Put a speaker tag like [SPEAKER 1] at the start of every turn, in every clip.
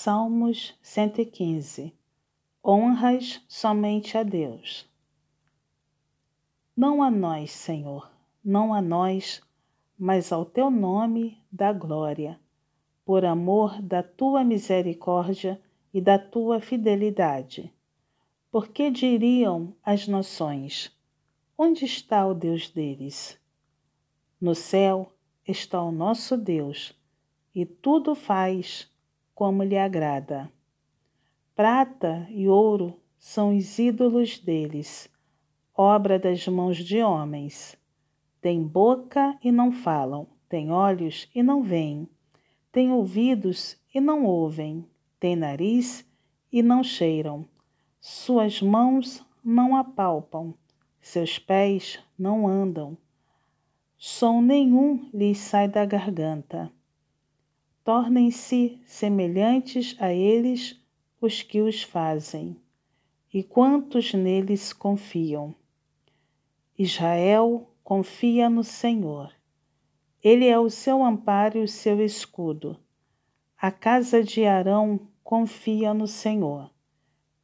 [SPEAKER 1] Salmos 115 Honras somente a Deus. Não a nós, Senhor, não a nós, mas ao teu nome dá glória, por amor da tua misericórdia e da tua fidelidade. Porque diriam as nações: Onde está o Deus deles? No céu está o nosso Deus, e tudo faz como lhe agrada. Prata e ouro são os ídolos deles, obra das mãos de homens. Têm boca e não falam, têm olhos e não veem, têm ouvidos e não ouvem, têm nariz e não cheiram, suas mãos não apalpam, seus pés não andam, som nenhum lhes sai da garganta tornem-se semelhantes a eles os que os fazem, e quantos neles confiam. Israel confia no Senhor. Ele é o seu amparo e o seu escudo. A casa de Arão confia no Senhor.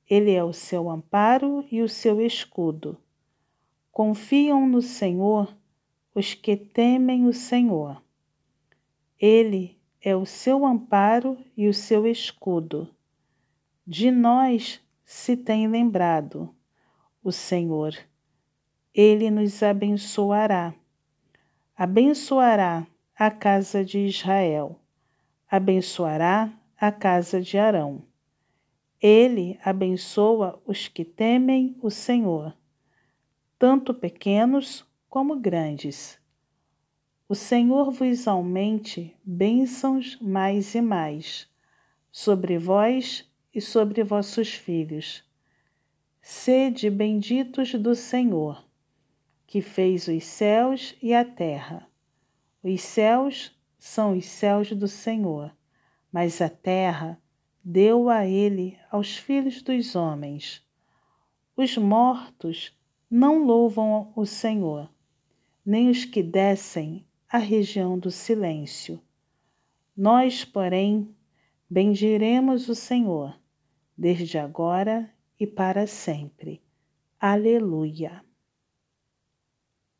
[SPEAKER 1] Ele é o seu amparo e o seu escudo. Confiam no Senhor os que temem o Senhor. Ele é o seu amparo e o seu escudo. De nós se tem lembrado o Senhor. Ele nos abençoará. Abençoará a casa de Israel. Abençoará a casa de Arão. Ele abençoa os que temem o Senhor, tanto pequenos como grandes. O Senhor vos aumente bênçãos mais e mais, sobre vós e sobre vossos filhos. Sede benditos do Senhor, que fez os céus e a terra. Os céus são os céus do Senhor, mas a terra deu a ele aos filhos dos homens. Os mortos não louvam o Senhor, nem os que descem a região do silêncio. Nós, porém, bendiremos o Senhor, desde agora e para sempre. Aleluia.